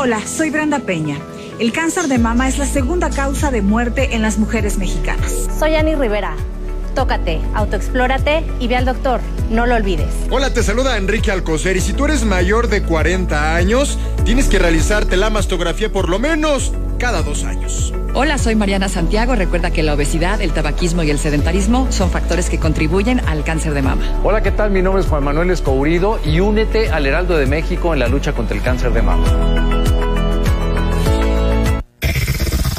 Hola, soy Brenda Peña. El cáncer de mama es la segunda causa de muerte en las mujeres mexicanas. Soy Ani Rivera. Tócate, autoexplórate y ve al doctor. No lo olvides. Hola, te saluda Enrique Alcocer y si tú eres mayor de 40 años, tienes que realizarte la mastografía por lo menos cada dos años. Hola, soy Mariana Santiago. Recuerda que la obesidad, el tabaquismo y el sedentarismo son factores que contribuyen al cáncer de mama. Hola, ¿qué tal? Mi nombre es Juan Manuel Escourido y únete al Heraldo de México en la lucha contra el cáncer de mama.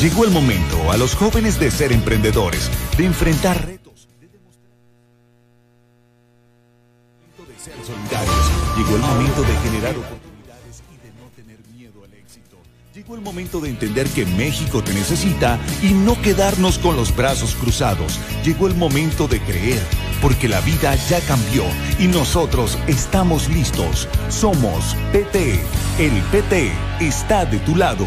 Llegó el momento a los jóvenes de ser emprendedores, de enfrentar retos, de demostrar de ser solidarios. Llegó el momento de generar oportunidades y de no tener miedo al éxito. Llegó el momento de entender que México te necesita y no quedarnos con los brazos cruzados. Llegó el momento de creer, porque la vida ya cambió y nosotros estamos listos. Somos PT. El PT está de tu lado.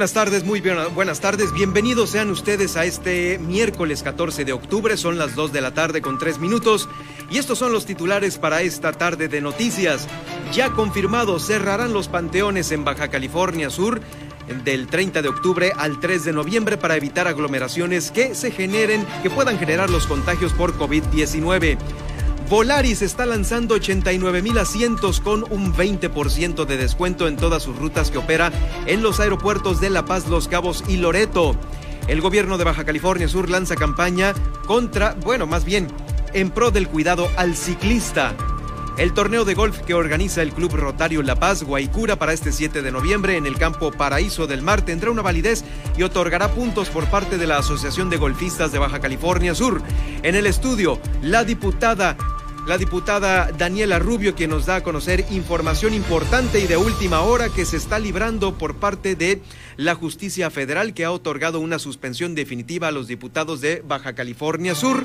Buenas tardes, muy bien- buenas tardes. Bienvenidos sean ustedes a este miércoles 14 de octubre. Son las 2 de la tarde con 3 minutos. Y estos son los titulares para esta tarde de noticias. Ya confirmado, cerrarán los panteones en Baja California Sur del 30 de octubre al 3 de noviembre para evitar aglomeraciones que se generen, que puedan generar los contagios por COVID-19. Volaris está lanzando 89 mil asientos con un 20% de descuento en todas sus rutas que opera en los aeropuertos de La Paz, Los Cabos y Loreto. El gobierno de Baja California Sur lanza campaña contra, bueno, más bien, en pro del cuidado al ciclista. El torneo de golf que organiza el Club Rotario La Paz Guaycura para este 7 de noviembre en el campo Paraíso del Mar tendrá una validez y otorgará puntos por parte de la Asociación de Golfistas de Baja California Sur. En el estudio, la diputada la diputada Daniela Rubio, quien nos da a conocer información importante y de última hora que se está librando por parte de la justicia federal, que ha otorgado una suspensión definitiva a los diputados de Baja California Sur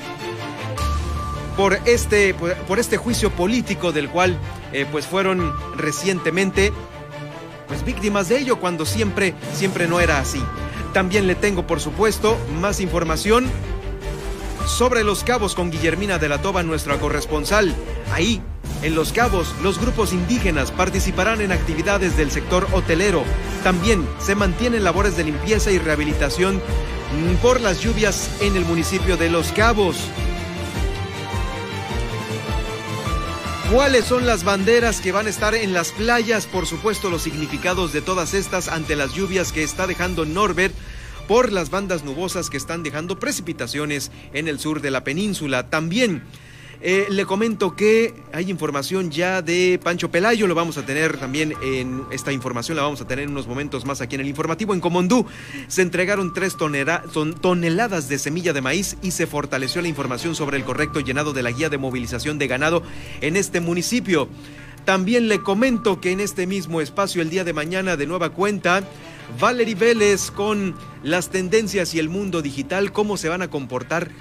por este, por, este juicio político del cual eh, pues fueron recientemente pues víctimas de ello cuando siempre, siempre no era así. También le tengo, por supuesto, más información sobre Los Cabos con Guillermina de la Toba, nuestra corresponsal. Ahí, en Los Cabos, los grupos indígenas participarán en actividades del sector hotelero. También se mantienen labores de limpieza y rehabilitación mm, por las lluvias en el municipio de Los Cabos. ¿Cuáles son las banderas que van a estar en las playas? Por supuesto, los significados de todas estas ante las lluvias que está dejando Norbert por las bandas nubosas que están dejando precipitaciones en el sur de la península. También Eh, le comento que hay información ya de Pancho Pelayo, lo vamos a tener también en esta información, la vamos a tener en unos momentos más aquí en el informativo. En Comondú se entregaron tres toneladas de semilla de maíz y se fortaleció la información sobre el correcto llenado de la guía de movilización de ganado en este municipio. También le comento que en este mismo espacio el día de mañana de nueva cuenta, Valerie Vélez con las tendencias y el mundo digital, cómo se van a comportar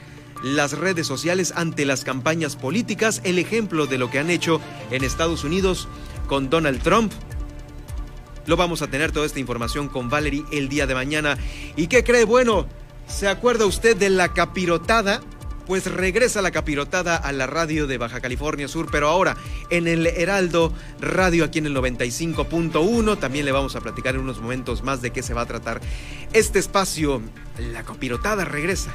las redes sociales ante las campañas políticas, el ejemplo de lo que han hecho en Estados Unidos con Donald Trump. Lo vamos a tener toda esta información con Valerie el día de mañana. ¿Y qué cree? Bueno, ¿se acuerda usted de la capirotada? Pues regresa la capirotada a la radio de Baja California Sur, pero ahora en el Heraldo Radio aquí en el 95.1. También le vamos a platicar en unos momentos más de qué se va a tratar este espacio. La capirotada regresa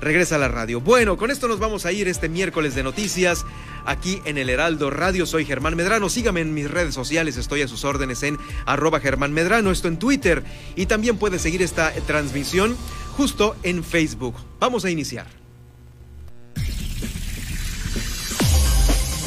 regresa a la radio. Bueno, con esto nos vamos a ir este miércoles de noticias aquí en el Heraldo Radio. Soy Germán Medrano. Sígame en mis redes sociales. Estoy a sus órdenes en arroba Germán Medrano. Esto en Twitter. Y también puede seguir esta transmisión justo en Facebook. Vamos a iniciar.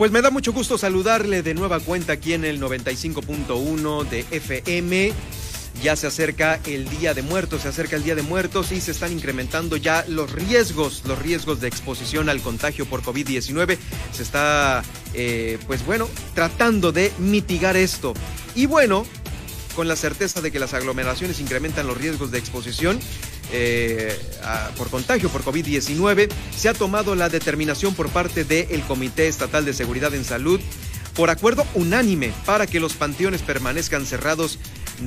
Pues me da mucho gusto saludarle de nueva cuenta aquí en el 95.1 de FM. Ya se acerca el Día de Muertos, se acerca el Día de Muertos y se están incrementando ya los riesgos, los riesgos de exposición al contagio por COVID-19. Se está, eh, pues bueno, tratando de mitigar esto. Y bueno, con la certeza de que las aglomeraciones incrementan los riesgos de exposición, eh, por contagio por COVID-19, se ha tomado la determinación por parte del Comité Estatal de Seguridad en Salud por acuerdo unánime para que los panteones permanezcan cerrados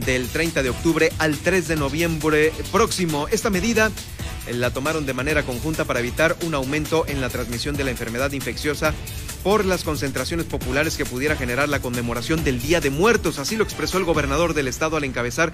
del 30 de octubre al 3 de noviembre próximo. Esta medida eh, la tomaron de manera conjunta para evitar un aumento en la transmisión de la enfermedad infecciosa por las concentraciones populares que pudiera generar la conmemoración del Día de Muertos. Así lo expresó el gobernador del estado al encabezar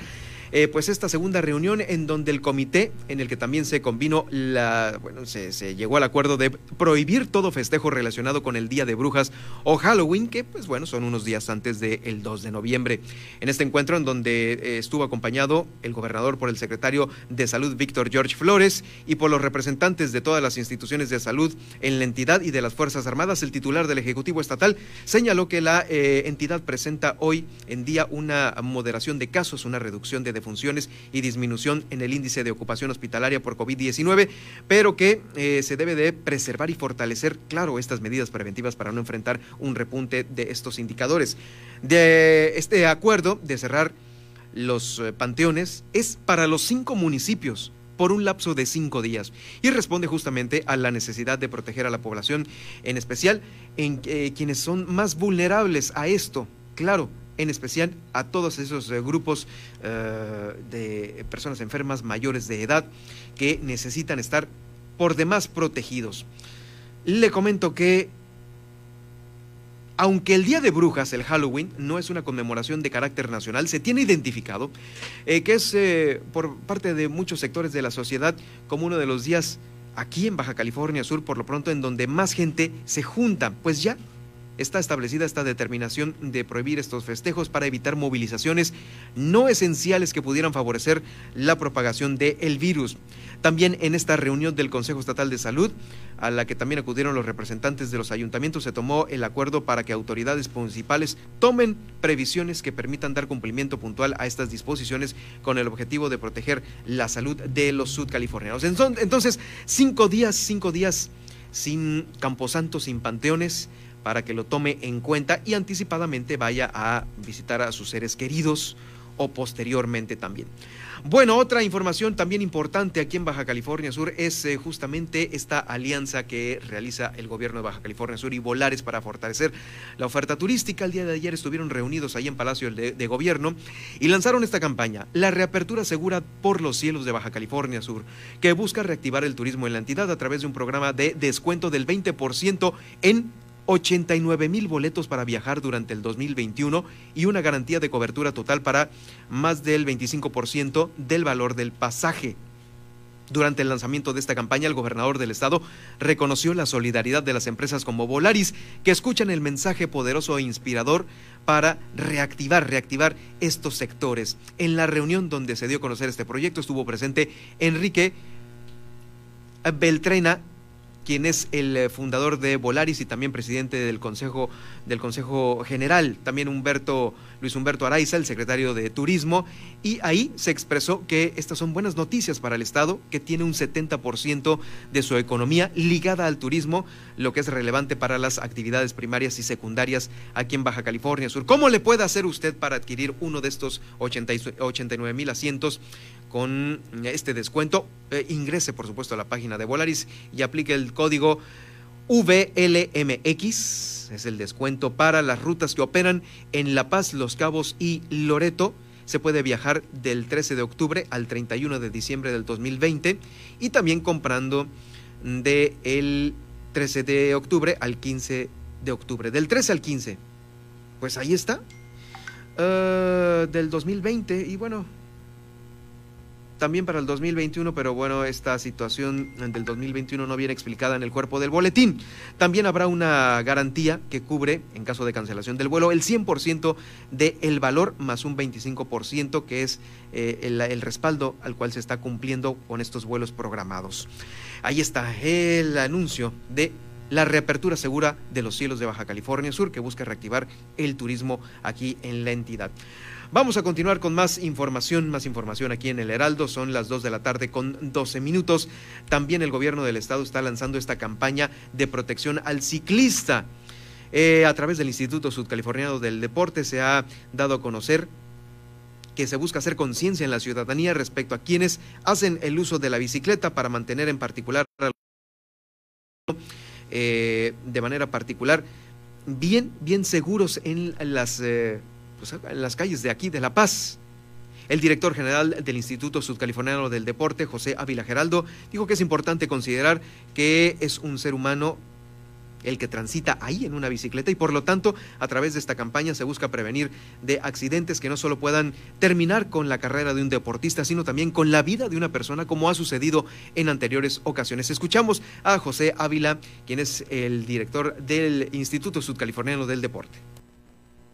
eh, pues esta segunda reunión en donde el comité, en el que también se convino la, bueno, se, llegó al acuerdo de prohibir todo festejo relacionado con el Día de Brujas o Halloween, que pues bueno, son unos días antes del 2 de noviembre. En este encuentro en donde eh, estuvo acompañado el gobernador por el secretario de Salud Víctor George Flores y por los representantes de todas las instituciones de salud en la entidad y de las Fuerzas Armadas, el titular del Ejecutivo Estatal señaló que la eh, entidad presenta hoy en día una moderación de casos, una reducción de funciones y disminución en el índice de ocupación hospitalaria por COVID-19, pero que eh, se debe de preservar y fortalecer, claro, estas medidas preventivas para no enfrentar un repunte de estos indicadores. De este acuerdo de cerrar los eh, panteones es para los cinco municipios por un lapso de cinco días y responde justamente a la necesidad de proteger a la población, en especial en eh, quienes son más vulnerables a esto. Claro, en especial a todos esos eh, grupos eh, de personas enfermas mayores de edad que necesitan estar por demás protegidos. Le comento que aunque el Día de Brujas, el Halloween, no es una conmemoración de carácter nacional, se tiene identificado eh, que es por parte de muchos sectores de la sociedad como uno de los días aquí en Baja California Sur, por lo pronto, en donde más gente se junta, pues ya está establecida esta determinación de prohibir estos festejos para evitar movilizaciones no esenciales que pudieran favorecer la propagación del virus. También en esta reunión del Consejo Estatal de Salud, a la que también acudieron los representantes de los ayuntamientos, se tomó el acuerdo para que autoridades municipales tomen previsiones que permitan dar cumplimiento puntual a estas disposiciones con el objetivo de proteger la salud de los sudcalifornianos. Entonces, cinco días, cinco días sin camposantos, sin panteones, para que lo tome en cuenta y anticipadamente vaya a visitar a sus seres queridos o posteriormente también. Bueno, otra información también importante aquí en Baja California Sur es eh, justamente esta alianza que realiza el gobierno de Baja California Sur y Volares para fortalecer la oferta turística. El día de ayer estuvieron reunidos ahí en Palacio de, de Gobierno y lanzaron esta campaña, la reapertura segura por los cielos de Baja California Sur, que busca reactivar el turismo en la entidad a través de un programa de descuento del 20% en 89 mil boletos para viajar durante el 2021 y una garantía de cobertura total para más del 25% del valor del pasaje. Durante el lanzamiento de esta campaña, el gobernador del estado reconoció la solidaridad de las empresas como Volaris, que escuchan el mensaje poderoso e inspirador para reactivar, reactivar estos sectores. En la reunión donde se dio a conocer este proyecto estuvo presente Enrique Beltrena, quien es el eh, fundador de Volaris y también presidente del Consejo, del Consejo General, también Humberto, Luis Humberto Araiza, el secretario de Turismo, y ahí se expresó que estas son buenas noticias para el Estado, que tiene un 70% de su economía ligada al turismo, lo que es relevante para las actividades primarias y secundarias aquí en Baja California Sur. ¿Cómo le puede hacer usted para adquirir uno de estos 89 mil asientos? Con este descuento. Eh, ingrese, por supuesto, a la página de Volaris y aplique el código VLMX. Es el descuento para las rutas que operan en La Paz, Los Cabos y Loreto. Se puede viajar del 13 de octubre al 31 de diciembre del 2020 y también comprando del 13 de octubre al 15 de octubre. Del 13 al 15. Pues ahí está. Ah, del 2020 y bueno, también para el 2021, pero bueno, esta situación del 2021 no viene explicada en el cuerpo del boletín. También habrá una garantía que cubre, en caso de cancelación del vuelo, el 100% del el valor más un 25% que es eh, el, el respaldo al cual se está cumpliendo con estos vuelos programados. Ahí está el anuncio de la reapertura segura de los cielos de Baja California Sur que busca reactivar el turismo aquí en la entidad. Vamos a continuar con más información, más información aquí en el Heraldo. Son las 2 de la tarde con 12 minutos. También el gobierno del estado está lanzando esta campaña de protección al ciclista. Eh, a través del Instituto Sudcaliforniano del Deporte se ha dado a conocer que se busca hacer conciencia en la ciudadanía respecto a quienes hacen el uso de la bicicleta para mantener en particular eh, de manera particular bien bien seguros en las eh, pues, en las calles de aquí, de La Paz. El director general del Instituto Sudcaliforniano del Deporte, José Ávila Geraldo, dijo que es importante considerar que es un ser humano el que transita ahí en una bicicleta y por lo tanto a través de esta campaña se busca prevenir de accidentes que no solo puedan terminar con la carrera de un deportista, sino también con la vida de una persona como ha sucedido en anteriores ocasiones. Escuchamos a José Ávila, quien es el director del Instituto Sudcaliforniano del Deporte.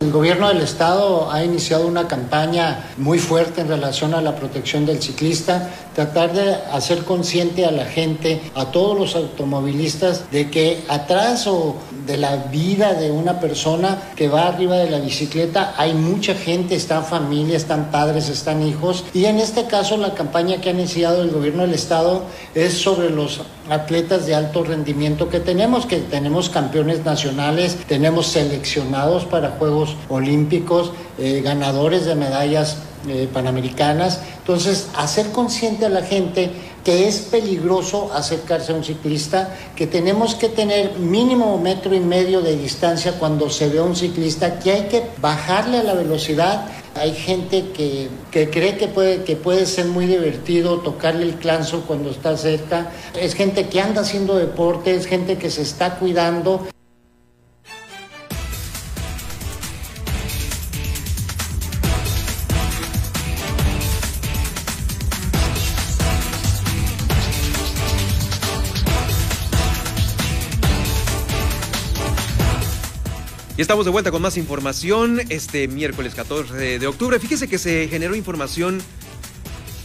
El gobierno del estado ha iniciado una campaña muy fuerte en relación a la protección del ciclista, tratar de hacer consciente a la gente, a todos los automovilistas, de que atrás o de la vida de una persona que va arriba de la bicicleta hay mucha gente, están familias, están padres, están hijos. Y en este caso la campaña que ha iniciado el gobierno del estado es sobre los atletas de alto rendimiento que tenemos, que tenemos campeones nacionales, tenemos seleccionados para Juegos Olímpicos, eh, ganadores de medallas eh, panamericanas. Entonces, hacer consciente a la gente que es peligroso acercarse a un ciclista, que tenemos que tener mínimo metro y medio de distancia cuando se ve a un ciclista, que hay que bajarle a la velocidad. Hay gente que, que cree que puede, que puede ser muy divertido tocarle el clanzo cuando está cerca. Es gente que anda haciendo deporte, es gente que se está cuidando. Y estamos de vuelta con más información este miércoles 14 de octubre. Fíjese que se generó información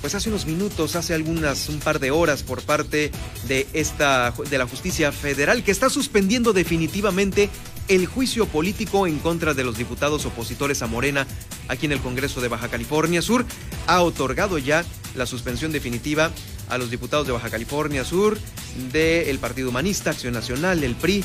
pues hace unos minutos, hace algunas un par de horas por parte de esta de la justicia federal que está suspendiendo definitivamente el juicio político en contra de los diputados opositores a Morena aquí en el Congreso de Baja California Sur. Ha otorgado ya la suspensión definitiva a los diputados de Baja California Sur, del Partido Humanista, Acción Nacional, el PRI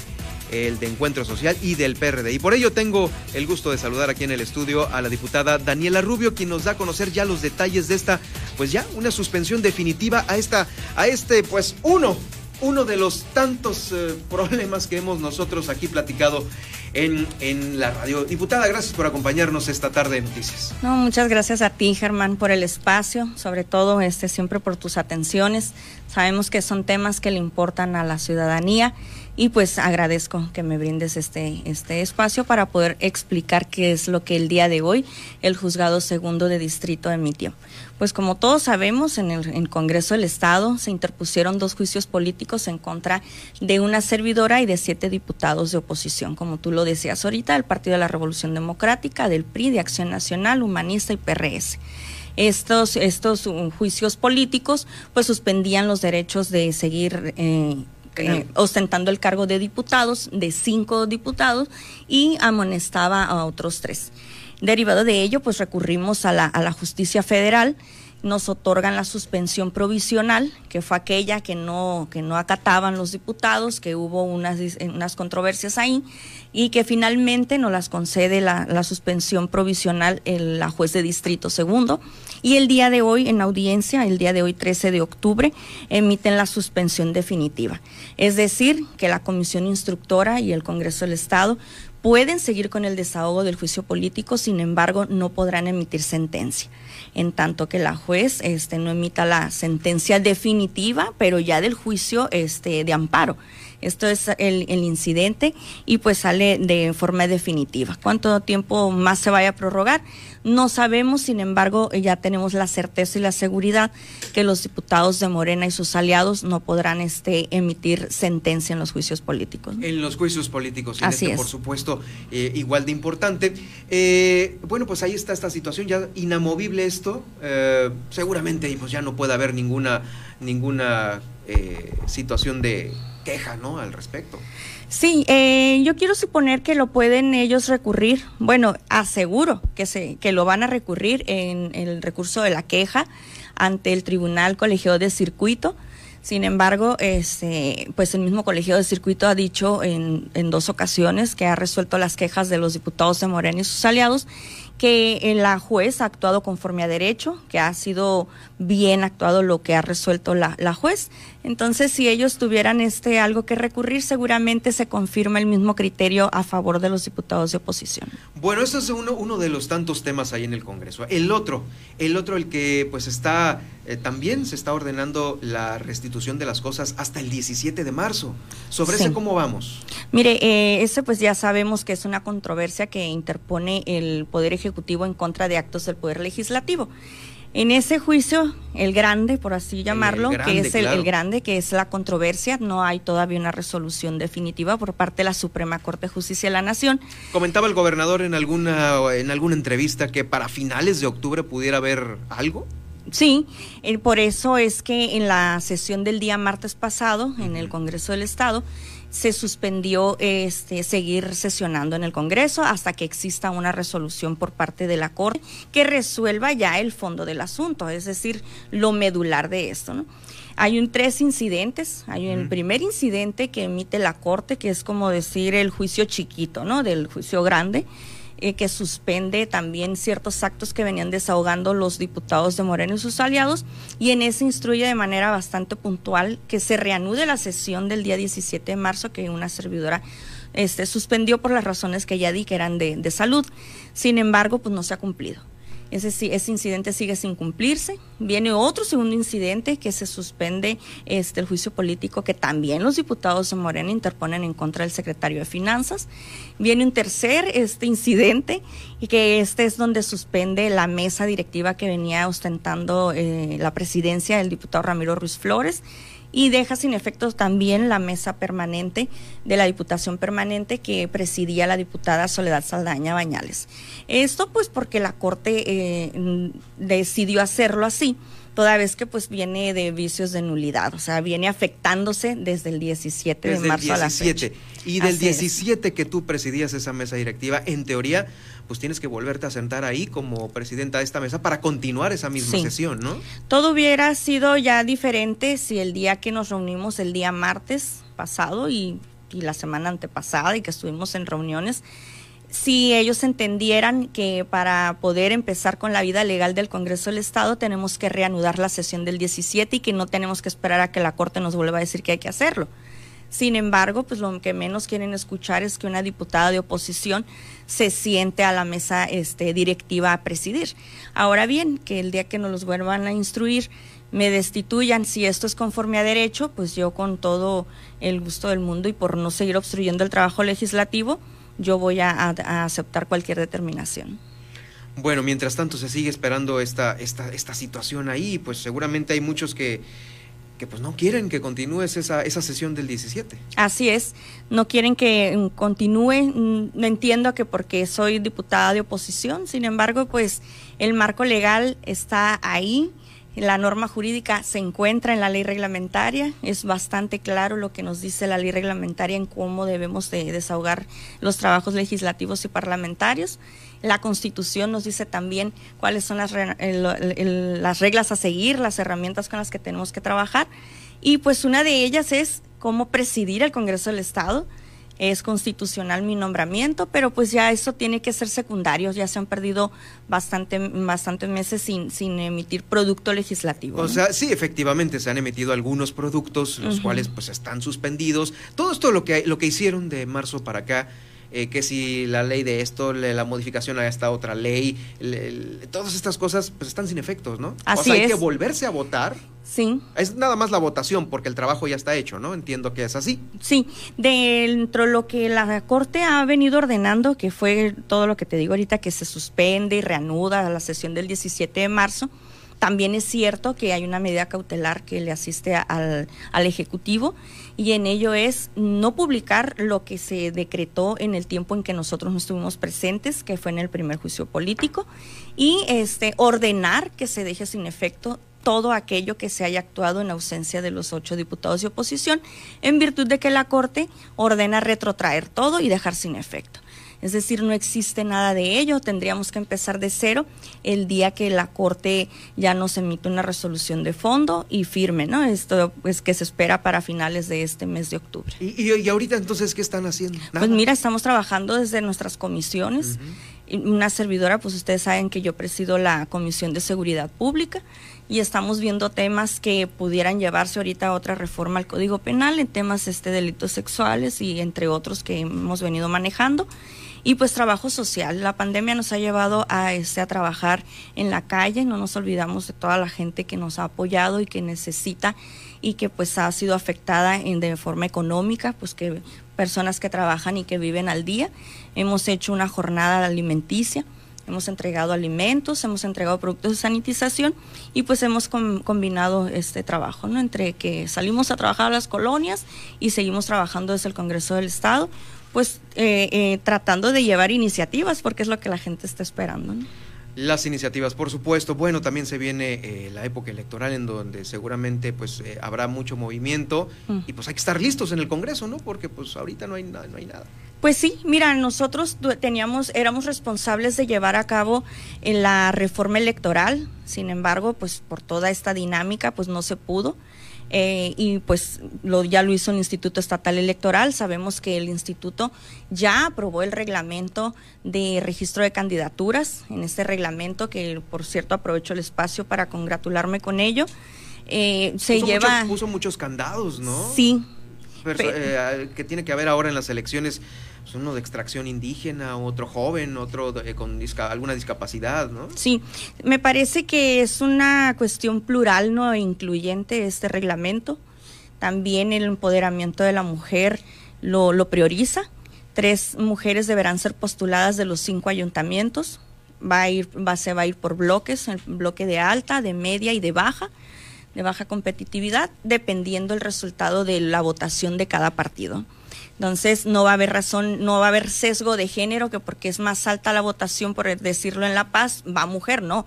el de Encuentro Social y del PRD. Y por ello tengo el gusto de saludar aquí en el estudio a la diputada Daniela Rubio, quien nos da a conocer ya los detalles de esta, pues ya una suspensión definitiva a esta, a este, pues uno uno de los tantos eh, problemas que hemos nosotros aquí platicado en, en, la radio. Diputada, gracias por acompañarnos esta tarde de noticias. No, muchas gracias a ti, Germán, por el espacio, sobre todo este siempre por tus atenciones. Sabemos que son temas que le importan a la ciudadanía y pues agradezco que me brindes este, este espacio para poder explicar qué es lo que el día de hoy el juzgado segundo de distrito emitió. Pues como todos sabemos, en el, Congreso del Estado se interpusieron dos juicios políticos en contra de una servidora y de siete diputados de oposición, como tú lo decías ahorita, del Partido de la Revolución Democrática, del PRI, de Acción Nacional, Humanista y PRS estos, estos juicios políticos pues suspendían los derechos de seguir eh, eh, ostentando el cargo de diputados, de cinco diputados, y amonestaba a otros tres. Derivado de ello, pues recurrimos a la, a la justicia federal nos otorgan la suspensión provisional, que fue aquella que no, que no acataban los diputados, que hubo unas, unas controversias ahí, y que finalmente nos las concede la, la suspensión provisional el, la juez de distrito segundo. Y el día de hoy, en audiencia, el día de hoy 13 de octubre, emiten la suspensión definitiva. Es decir, que la comisión instructora y el Congreso del Estado pueden seguir con el desahogo del juicio político, sin embargo, no podrán emitir sentencia en tanto que la juez este, no emita la sentencia definitiva, pero ya del juicio este, de amparo. Esto es el, el, incidente y pues sale de forma definitiva. ¿Cuánto tiempo más se vaya a prorrogar? No sabemos, sin embargo, ya tenemos la certeza y la seguridad que los diputados de Morena y sus aliados no podrán este, emitir sentencia en los juicios políticos. En los juicios políticos, y este, por supuesto, eh, igual de importante. Eh, bueno, pues ahí está esta situación, ya inamovible esto. Eh, seguramente pues ya no puede haber ninguna, ninguna situación de queja, ¿no? Al respecto. Sí, eh, yo quiero suponer que lo pueden ellos recurrir. Bueno, aseguro que se que lo van a recurrir en, el recurso de la queja ante el Tribunal Colegio de Circuito. Sin embargo, este, pues el mismo colegio de circuito ha dicho en, en dos ocasiones que ha resuelto las quejas de los diputados de Morena y sus aliados que la juez ha actuado conforme a derecho, que ha sido bien actuado lo que ha resuelto la, la, juez. Entonces, si ellos tuvieran este algo que recurrir, seguramente se confirma el mismo criterio a favor de los diputados de oposición. Bueno, ese es uno, uno de los tantos temas ahí en el Congreso. El otro, el otro, el que pues está, eh, también se está ordenando la restitución de las cosas hasta el 17 de marzo. ¿Sobre ese cómo vamos? Mire, eh, ese pues ya sabemos que es una controversia que interpone el Poder Ejecutivo Ejecutivo en contra de actos del Poder Legislativo. En ese juicio, el grande, por así llamarlo, que es el, grande, que es la controversia, no hay todavía una resolución definitiva por parte de la Suprema Corte de Justicia de la Nación. Comentaba el gobernador en alguna, en alguna entrevista que para finales de octubre pudiera haber algo. Sí, eh, por eso es que en la sesión del día martes pasado, en el Congreso del Estado, se suspendió este, seguir sesionando en el Congreso hasta que exista una resolución por parte de la Corte que resuelva ya el fondo del asunto, es decir, lo medular de esto. ¿no? Hay un tres incidentes, hay un primer incidente que emite la Corte, que es como decir el juicio chiquito, ¿no? Del juicio grande eh, que suspende también ciertos actos que venían desahogando los diputados de Moreno y sus aliados, y en ese instruye de manera bastante puntual que se reanude la sesión del día 17 de marzo, que una servidora este, suspendió por las razones que ya di, que eran de, de salud. Sin embargo, pues no se ha cumplido. Ese, ese incidente sigue sin cumplirse. Viene otro segundo incidente que se suspende este, el juicio político que también los diputados de Morena interponen en contra del secretario de Finanzas. Viene un tercer este, incidente y que este es donde suspende la mesa directiva que venía ostentando eh, la presidencia del diputado Ramiro Ruiz Flores y deja sin efectos también la mesa permanente de la Diputación Permanente que presidía la diputada Soledad Saldaña Bañales. Esto pues porque la Corte eh, decidió hacerlo así toda vez que pues viene de vicios de nulidad, o sea, viene afectándose desde el 17 de marzo a la fecha. Y del 17 que tú presidías esa mesa directiva, en teoría, pues tienes que volverte a sentar ahí como presidenta de esta mesa para continuar esa misma sesión, ¿no? Todo hubiera sido ya diferente si el día que nos reunimos, el día martes pasado, y y la semana antepasada y que estuvimos en reuniones, si ellos entendieran que para poder empezar con la vida legal del Congreso del Estado tenemos que reanudar la sesión del 17 y que no tenemos que esperar a que la Corte nos vuelva a decir que hay que hacerlo. Sin embargo, pues lo que menos quieren escuchar es que una diputada de oposición se siente a la mesa este, directiva a presidir. Ahora bien, que el día que nos los vuelvan a instruir me destituyan, si esto es conforme a derecho, pues yo con todo el gusto del mundo y por no seguir obstruyendo el trabajo legislativo, yo voy a, aceptar cualquier determinación. Bueno, mientras tanto se sigue esperando esta, esta, esta situación ahí, pues seguramente hay muchos que, que pues no quieren que continúes esa, esa sesión del 17. Así es, no quieren que mm, continúe, mm, no entiendo que porque soy diputada de oposición, sin embargo, pues el marco legal está ahí, la norma jurídica se encuentra en la ley reglamentaria, es bastante claro lo que nos dice la ley reglamentaria en cómo debemos de desahogar los trabajos legislativos y parlamentarios. La Constitución nos dice también cuáles son las, las reglas a seguir, las herramientas con las que tenemos que trabajar. Y pues una de ellas es cómo presidir el Congreso del Estado es constitucional mi nombramiento, pero pues ya eso tiene que ser secundario, ya se han perdido bastante, bastantes meses sin, sin emitir producto legislativo. O sea, sí, efectivamente se han emitido algunos productos, los cuales pues están suspendidos. Todo esto lo que, lo que hicieron de marzo para acá eh, que si la ley de esto, la modificación a esta otra ley, todas estas cosas pues están sin efectos, ¿no? Así o sea, hay que volverse a votar. Sí. Es nada más la votación porque el trabajo ya está hecho, ¿no? Entiendo que es así. Sí, dentro de lo que la Corte ha venido ordenando, que fue todo lo que te digo ahorita, que se suspende y reanuda la sesión del 17 de marzo, también es cierto que hay una medida cautelar que le asiste al, al, Ejecutivo y en ello es no publicar lo que se decretó en el tiempo en que nosotros no estuvimos presentes, que fue en el primer juicio político, y este, ordenar que se deje sin efecto todo aquello que se haya actuado en ausencia de los ocho diputados de oposición, en virtud de que la Corte ordena retrotraer todo y dejar sin efecto. Es decir, no existe nada de ello, tendríamos que empezar de cero el día que la Corte ya nos emite una resolución de fondo y firme, ¿no? Esto pues que se espera para finales de este mes de octubre. ¿Y, ahorita entonces qué están haciendo? Pues mira, estamos trabajando desde nuestras comisiones. Una servidora, pues ustedes saben que yo presido la Comisión de Seguridad Pública y estamos viendo temas que pudieran llevarse ahorita a otra reforma al Código Penal en temas este delitos sexuales y entre otros que hemos venido manejando y pues trabajo social. La pandemia nos ha llevado a, este, a trabajar en la calle, no nos olvidamos de toda la gente que nos ha apoyado y que necesita y que pues ha sido afectada en, de forma económica, pues que personas que trabajan y que viven al día. Hemos hecho una jornada alimenticia hemos entregado alimentos, hemos entregado productos de sanitización y pues hemos combinado este trabajo, ¿no? Entre que salimos a trabajar a las colonias y seguimos trabajando desde el Congreso del Estado, pues eh, eh, tratando de llevar iniciativas porque es lo que la gente está esperando. Las iniciativas, por supuesto. Bueno, también se viene eh, la época electoral en donde seguramente pues habrá mucho movimiento mm. y pues hay que estar listos en el Congreso, ¿no? Porque pues ahorita no hay, no hay nada. Pues sí, mira, nosotros teníamos, éramos responsables de llevar a cabo la reforma electoral, sin embargo, pues por toda esta dinámica, pues no se pudo. Eh, y pues lo, ya lo hizo el Instituto Estatal Electoral. Sabemos que el instituto ya aprobó el reglamento de registro de candidaturas. En este reglamento, que por cierto aprovecho el espacio para congratularme con ello, eh, se lleva... puso muchos candados, ¿no? Sí. Eh, que tiene que haber ahora en las elecciones pues, uno de extracción indígena, otro joven, otro con alguna discapacidad, ¿no? Sí, me parece que es una cuestión plural, ¿no? E incluyente este reglamento. También el empoderamiento de la mujer lo, lo prioriza. Tres mujeres deberán ser postuladas de los cinco ayuntamientos. Va a ir, va, se va a ir por bloques, el bloque de alta, de media y de baja de baja competitividad, dependiendo el resultado de la votación de cada partido. Entonces no va a haber razón, no va a haber sesgo de género que porque es más alta la votación, por decirlo en La Paz, va mujer, no.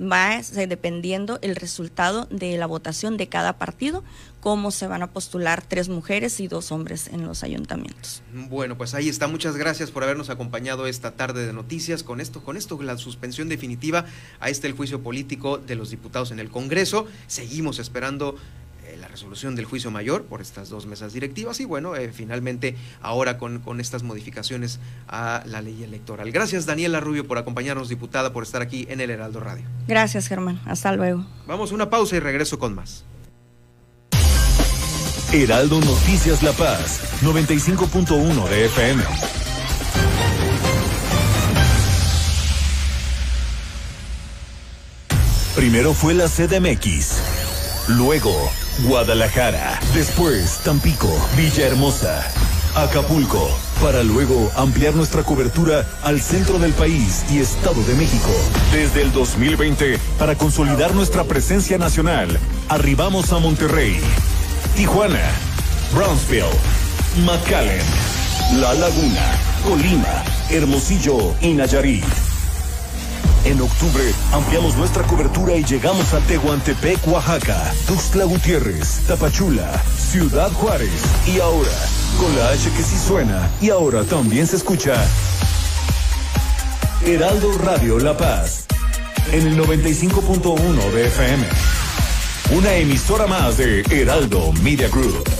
Va dependiendo el resultado de la votación de cada partido, cómo se van a postular tres mujeres y dos hombres en los ayuntamientos. Bueno, pues ahí está. Muchas gracias por habernos acompañado esta tarde de noticias. Con esto, con esto, la suspensión definitiva a este el juicio político de los diputados en el Congreso. Seguimos esperando resolución del juicio mayor por estas dos mesas directivas y bueno, eh, finalmente ahora con, con, estas modificaciones a la ley electoral. Gracias Daniela Rubio por acompañarnos, diputada, por estar aquí en el Heraldo Radio. Gracias Germán, hasta luego. Vamos a una pausa y regreso con más. Heraldo Noticias La Paz, 95.1 de FM. Primero fue la CDMX, luego Guadalajara, después Tampico, Villahermosa, Acapulco, para luego ampliar nuestra cobertura al centro del país y Estado de México. Desde el 2020, para consolidar nuestra presencia nacional, arribamos a Monterrey, Tijuana, Brownsville, McAllen, La Laguna, Colima, Hermosillo y Nayarit. En octubre ampliamos nuestra cobertura y llegamos a Tehuantepec, Oaxaca, Tuxtla Gutiérrez, Tapachula, Ciudad Juárez y ahora, con la H que sí suena y ahora también se escucha. Heraldo Radio La Paz, en el 95.1 de FM. Una emisora más de Heraldo Media Group.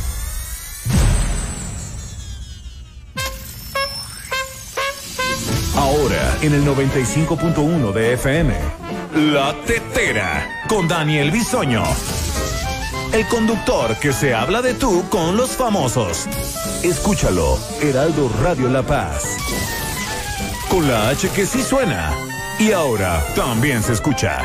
En el 95.1 de FM. La Tetera con Daniel Bisoño. El conductor que se habla de tú con los famosos. Escúchalo, Heraldo Radio La Paz. Con la H que sí suena. Y ahora también se escucha.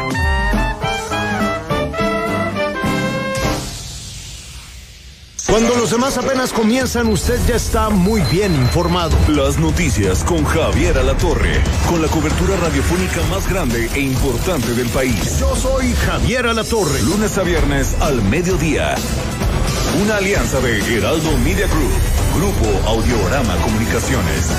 Cuando los demás apenas comienzan, usted ya está muy bien informado. Las noticias con Javier Alatorre, con la cobertura radiofónica más grande e importante del país. Yo soy Javier Alatorre. Lunes a viernes al mediodía. Una alianza de Heraldo Media Group, Grupo Audiorama Comunicaciones.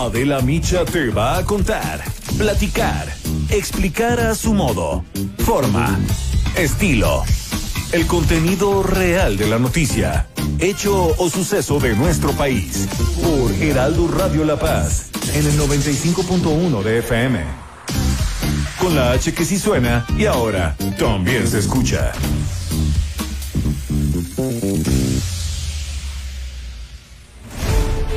Adela Micha te va a contar, platicar, explicar a su modo, forma, estilo, el contenido real de la noticia, hecho o suceso de nuestro país, por Heraldo Radio La Paz, en el 95.1 de FM. Con la H que sí suena y ahora también se escucha.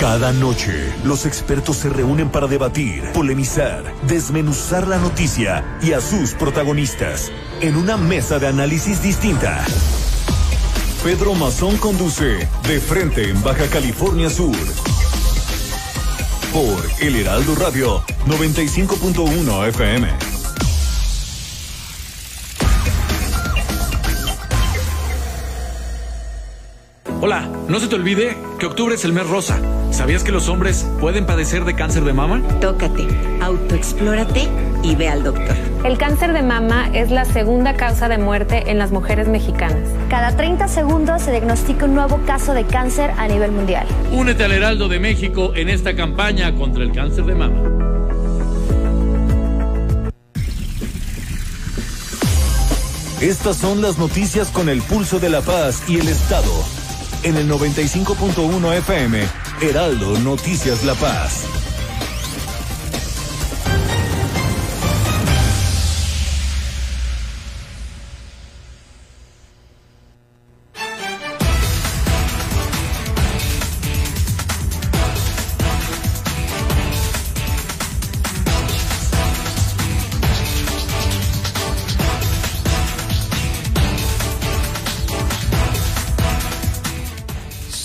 Cada noche, los expertos se reúnen para debatir, polemizar, desmenuzar la noticia y a sus protagonistas en una mesa de análisis distinta. Pedro Mazón conduce De Frente en Baja California Sur. Por El Heraldo Radio 95.1 FM. Hola, no se te olvide que octubre es el mes rosa ¿Sabías que los hombres pueden padecer de cáncer de mama? Tócate, autoexplórate y ve al doctor. El cáncer de mama es la segunda causa de muerte en las mujeres mexicanas. Cada 30 segundos se diagnostica un nuevo caso de cáncer a nivel mundial. Únete al Heraldo de México en esta campaña contra el cáncer de mama. Estas son las noticias con el pulso de la paz y el Estado. En el 95.1 FM, Heraldo Noticias La Paz.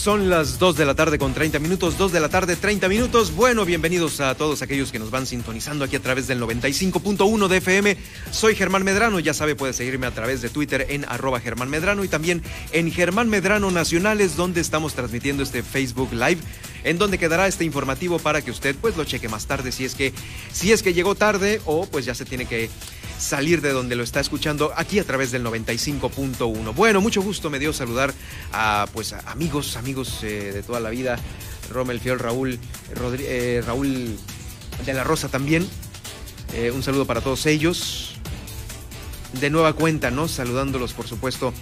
Son las 2 de la tarde con 30 minutos, 2 de la tarde 30 minutos. Bueno, bienvenidos a todos aquellos que nos van sintonizando aquí a través del 95.1 de FM. Soy Germán Medrano, ya sabe, puede seguirme a través de Twitter en arroba Germán Medrano y también en Germán Medrano Nacionales, donde estamos transmitiendo este Facebook Live, en donde quedará este informativo para que usted pues lo cheque más tarde si es que, si es que llegó tarde o pues ya se tiene que salir de donde lo está escuchando aquí a través del 95.1. Bueno, mucho gusto me dio saludar a pues amigos, amigos eh, de toda la vida, Rommel Fiol, Raúl, eh, Raúl de la Rosa también. Eh, un saludo para todos ellos. De nueva cuenta, ¿no? Saludándolos, por supuesto,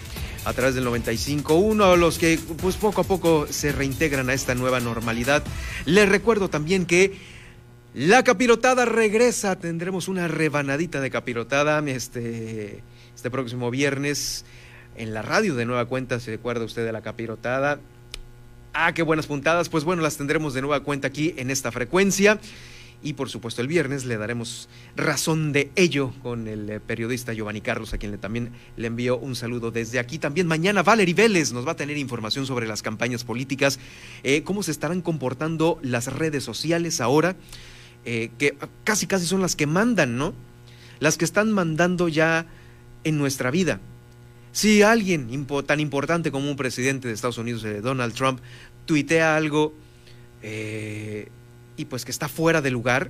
a través del 95.1, a los que pues poco a poco se reintegran a esta nueva normalidad. Les recuerdo también que la capirotada regresa, tendremos una rebanadita de capirotada este, este próximo viernes en la radio de nueva cuenta, se acuerda usted de la capirotada. Ah, qué buenas puntadas, pues bueno, las tendremos de nueva cuenta aquí en esta frecuencia. Y por supuesto el viernes le daremos razón de ello con el eh, periodista Giovanni Carlos, a quien le, también le envío un saludo desde aquí. También mañana Valerie Vélez nos va a tener información sobre las campañas políticas, eh, cómo se estarán comportando las redes sociales ahora. Eh, que casi casi son las que mandan, ¿no? Las que están mandando ya en nuestra vida. Si alguien tan importante como un presidente de Estados Unidos, Donald Trump, tuitea algo eh, y pues que está fuera de lugar,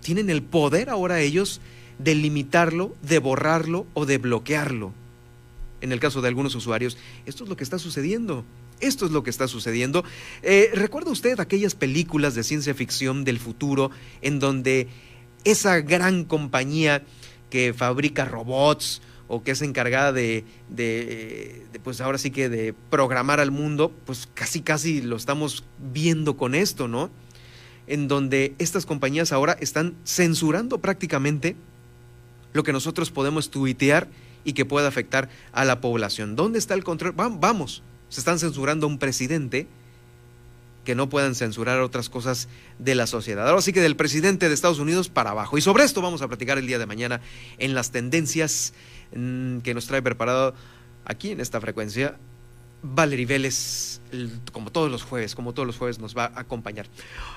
tienen el poder ahora ellos de limitarlo, de borrarlo o de bloquearlo. En el caso de algunos usuarios, esto es lo que está sucediendo. Esto es lo que está sucediendo. Eh, ¿Recuerda usted aquellas películas de ciencia ficción del futuro en donde esa gran compañía que fabrica robots o que es encargada de, pues ahora sí que de programar al mundo, pues casi casi lo estamos viendo con esto, ¿no? En donde estas compañías ahora están censurando prácticamente lo que nosotros podemos tuitear y que pueda afectar a la población. ¿Dónde está el control? Vamos, se están censurando a un presidente que no puedan censurar otras cosas de la sociedad. Ahora sí que del presidente de Estados Unidos para abajo. Y sobre esto vamos a platicar el día de mañana en las tendencias mm, que nos trae preparado aquí en esta frecuencia Valerie Vélez, como todos los jueves, como todos los jueves nos va a acompañar.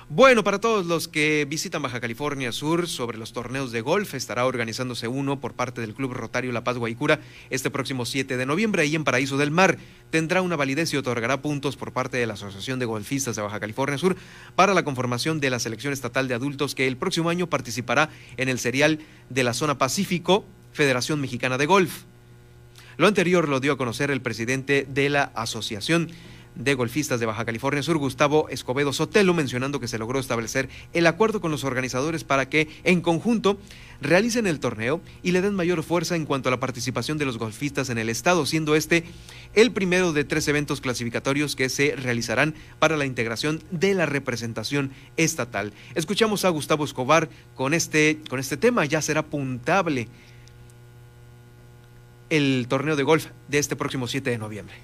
Bueno, para todos los que visitan Baja California Sur sobre los torneos de golf, estará organizándose uno por parte del Club Rotario La Paz Guaycura este próximo 7 de noviembre ahí en Paraíso del Mar. Tendrá una validez y otorgará puntos por parte de la Asociación de Golfistas de Baja California Sur para la conformación de la selección estatal de adultos que el próximo año participará en el serial de la zona Pacífico, Federación Mexicana de Golf. Lo anterior lo dio a conocer el presidente de la Asociación de Golfistas de Baja California Sur, Gustavo Escobedo Sotelo, mencionando que se logró establecer el acuerdo con los organizadores para que, en conjunto, realicen el torneo y le den mayor fuerza en cuanto a la participación de los golfistas en el estado, siendo este el primero de tres eventos clasificatorios que se realizarán para la integración de la representación estatal. Escuchamos a Gustavo Escobar con este, con este tema, ya será puntable el torneo de golf de este próximo 7 de noviembre.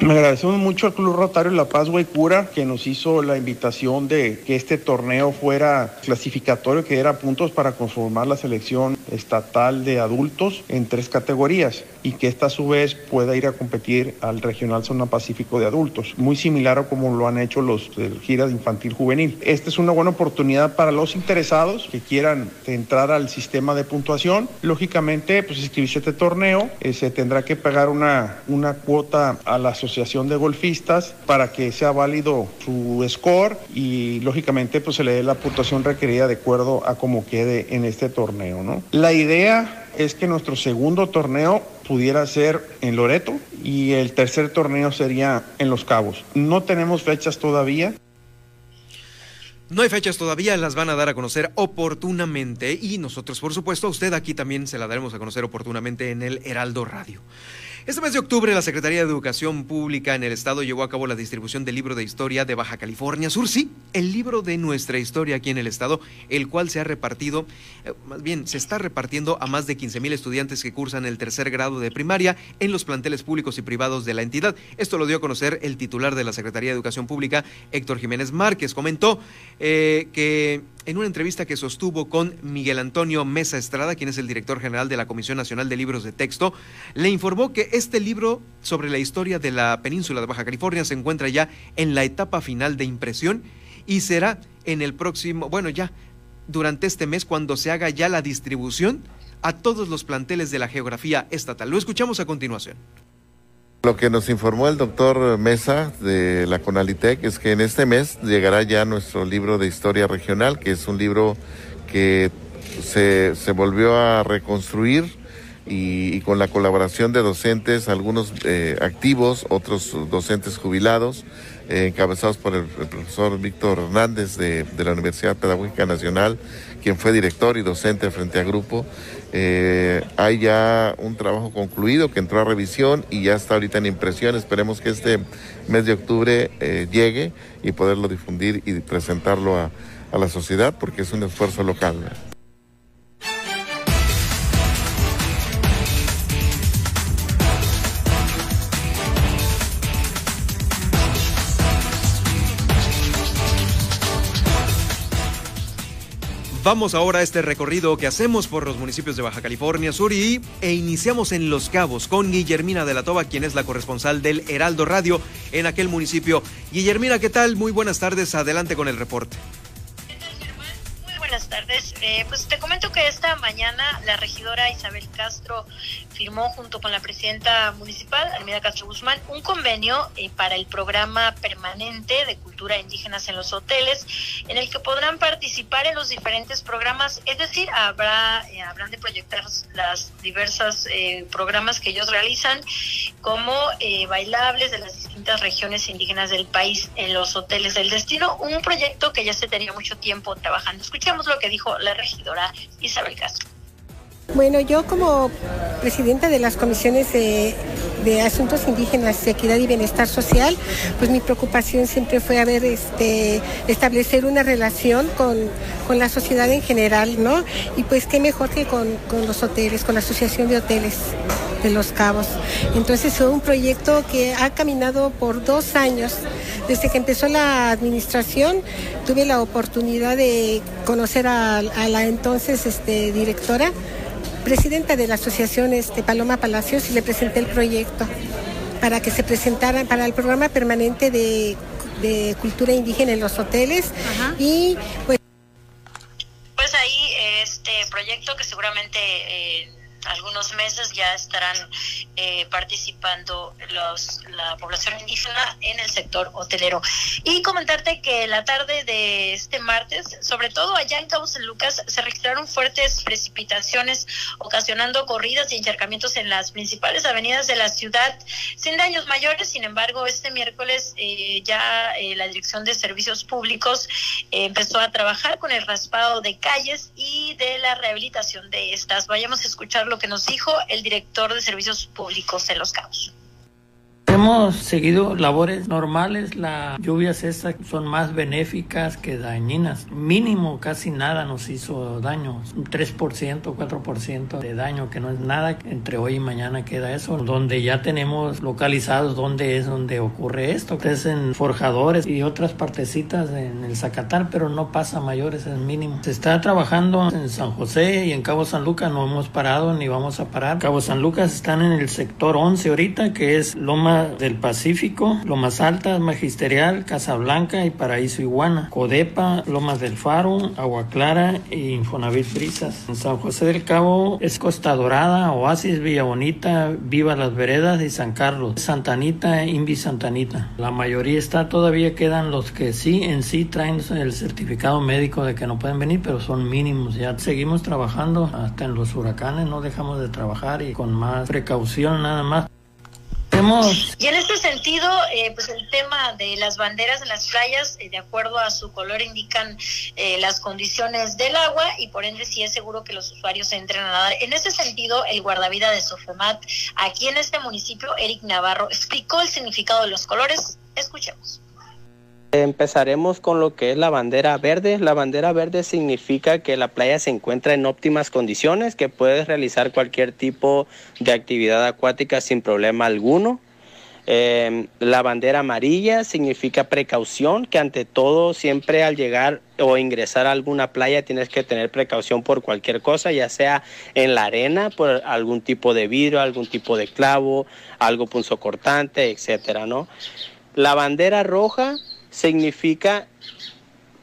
Me agradecemos mucho al Club Rotario La Paz Guaycura que nos hizo la invitación de que este torneo fuera clasificatorio, que diera puntos para conformar la selección estatal de adultos en tres categorías y que esta a su vez pueda ir a competir al Regional Zona Pacífico de adultos, muy similar a como lo han hecho los del Gira de Infantil Juvenil. Esta es una buena oportunidad para los interesados que quieran entrar al sistema de puntuación. Lógicamente, pues inscribirse este torneo, eh, se tendrá que pagar una, una cuota a la Asociación de Golfistas para que sea válido su score y lógicamente pues se le dé la puntuación requerida de acuerdo a cómo quede en este torneo, ¿no? La idea es que nuestro segundo torneo pudiera ser en Loreto y el tercer torneo sería en Los Cabos. No tenemos fechas todavía. No hay fechas todavía, las van a dar a conocer oportunamente y nosotros, por supuesto, a usted aquí también se la daremos a conocer oportunamente en el Heraldo Radio. Este mes de octubre, la Secretaría de Educación Pública en el Estado llevó a cabo la distribución del libro de historia de Baja California Sur. Sí, el libro de nuestra historia aquí en el Estado, el cual se ha repartido, eh, más bien, se está repartiendo a más de 15 mil estudiantes que cursan el tercer grado de primaria en los planteles públicos y privados de la entidad. Esto lo dio a conocer el titular de la Secretaría de Educación Pública, Héctor Jiménez Márquez. Comentó eh, que en una entrevista que sostuvo con Miguel Antonio Mesa Estrada, quien es el director general de la Comisión Nacional de Libros de Texto, le informó que este libro sobre la historia de la península de Baja California se encuentra ya en la etapa final de impresión y será en el próximo, bueno, ya durante este mes cuando se haga ya la distribución a todos los planteles de la geografía estatal. Lo escuchamos a continuación. Lo que nos informó el doctor Mesa de la Conalitec es que en este mes llegará ya nuestro libro de historia regional, que es un libro que se, se volvió a reconstruir y, con la colaboración de docentes, algunos eh, activos, otros docentes jubilados, eh, encabezados por el, profesor Víctor Hernández de, de, la Universidad Pedagógica Nacional, quien fue director y docente frente a grupo. Eh, hay ya un trabajo concluido que entró a revisión y ya está ahorita en impresión. Esperemos que este mes de octubre llegue y poderlo difundir y presentarlo a, a la sociedad porque es un esfuerzo local. Vamos ahora a este recorrido que hacemos por los municipios de Baja California Sur y, e iniciamos en Los Cabos con Guillermina de la Toba, quien es la corresponsal del Heraldo Radio en aquel municipio. Guillermina, ¿qué tal? Muy buenas tardes, adelante con el reporte buenas tardes. Eh, pues te comento que esta mañana la regidora Isabel Castro firmó junto con la presidenta municipal, Almida Castro Guzmán, un convenio eh, para el programa permanente de cultura indígenas en los hoteles, en el que podrán participar en los diferentes programas, es decir, habrá eh, habrán de proyectar las diversas programas que ellos realizan, como bailables de las distintas regiones indígenas del país en los hoteles del destino, un proyecto que ya se tenía mucho tiempo trabajando. Escuchemos lo que dijo la regidora Isabel Castro. Bueno, yo como presidenta de las comisiones de, asuntos indígenas, equidad y bienestar social, pues mi preocupación siempre fue haber este, establecer una relación con, la sociedad en general, ¿no? Y pues qué mejor que con, con los hoteles, con la Asociación de Hoteles de Los Cabos. Entonces fue un proyecto que ha caminado por dos años. Desde que empezó la administración tuve la oportunidad de conocer a, la entonces este, directora presidenta de la asociación este, Paloma Palacios y le presenté el proyecto para que se presentara para el programa permanente de, cultura indígena en los hoteles. Y pues pues ahí este proyecto que seguramente eh, algunos meses ya estarán eh, participando los, la población indígena en el sector hotelero. Y comentarte que la tarde de este martes, sobre todo allá en Cabo San Lucas, se registraron fuertes precipitaciones, ocasionando corridas y encharcamientos en las principales avenidas de la ciudad, sin daños mayores. Sin embargo, este miércoles eh, ya eh, la Dirección de Servicios Públicos empezó a trabajar con el raspado de calles y de la rehabilitación de estas. Vayamos a escucharlo lo que nos dijo el director de Servicios Públicos de Los Cabos. Hemos seguido labores normales, las lluvias estas son más benéficas que dañinas. Mínimo casi nada nos hizo daño, 3%, 4% de daño, que no es nada. Entre hoy y mañana queda eso, donde ya tenemos localizados dónde es donde ocurre esto. Es en forjadores y otras partecitas en el Zacatán, pero no pasa mayores, es mínimo. Se está trabajando en San José y en Cabo San Lucas, no hemos parado ni vamos a parar. Cabo San Lucas están en el sector 11 ahorita, que es Loma del Pacífico, Lomas Altas, Magisterial, Casablanca y Paraíso Iguana, Codepa, Lomas del Faro, Agua Clara y Infonavit Brisas. En San José del Cabo es Costa Dorada, Oasis, Villa Bonita, Viva las Veredas y San Carlos, Santanita, Invi Santanita. La mayoría está, todavía quedan los que sí en sí traen el certificado médico de que no pueden venir, pero son mínimos. Ya seguimos trabajando hasta en los huracanes, no dejamos de trabajar y con más precaución nada más. Y en este sentido, eh, pues el tema de las banderas en las playas, eh, de acuerdo a su color, indican eh, las condiciones del agua y por ende sí es seguro que los usuarios entren a nadar. En ese sentido, el guardavida de Sofemat, aquí en este municipio, Eric Navarro, explicó el significado de los colores. Escuchemos. Empezaremos con lo que es la bandera verde. La bandera verde significa que la playa se encuentra en óptimas condiciones, que puedes realizar cualquier tipo de actividad acuática sin problema alguno. Em, la bandera amarilla significa precaución, que ante todo siempre al llegar o ingresar a alguna playa tienes que tener precaución por cualquier cosa, ya sea en la arena, por algún tipo de vidrio, algún tipo de clavo, algo punzocortante, etcétera, ¿no? La bandera roja significa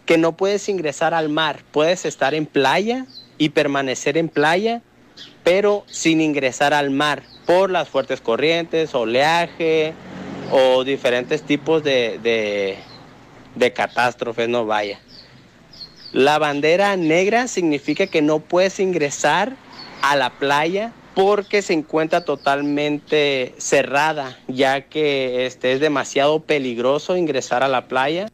que no puedes ingresar al mar, puedes estar en playa y permanecer en playa, pero sin ingresar al mar por las fuertes corrientes, oleaje o diferentes tipos de, de, catástrofes, no vaya. La bandera negra significa que no puedes ingresar a la playa porque se encuentra totalmente cerrada, ya que este, es demasiado peligroso ingresar a la playa.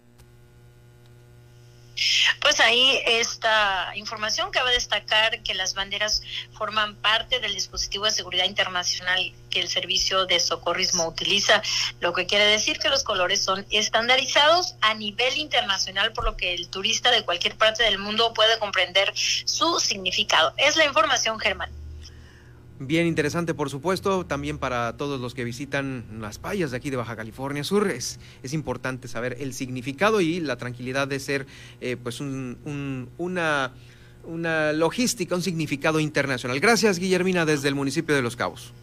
Pues ahí esta información cabe destacar que las banderas forman parte del dispositivo de seguridad internacional que el servicio de socorrismo utiliza, lo que quiere decir que los colores son estandarizados a nivel internacional, por lo que el turista de cualquier parte del mundo puede comprender su significado. Es la información, Germán. Bien interesante, por supuesto, también para todos los que visitan las playas de aquí de Baja California Sur. Es, es importante saber el significado y la tranquilidad de ser eh, pues un, una, una logística, un significado internacional. Gracias, Guillermina, desde el municipio de Los Cabos.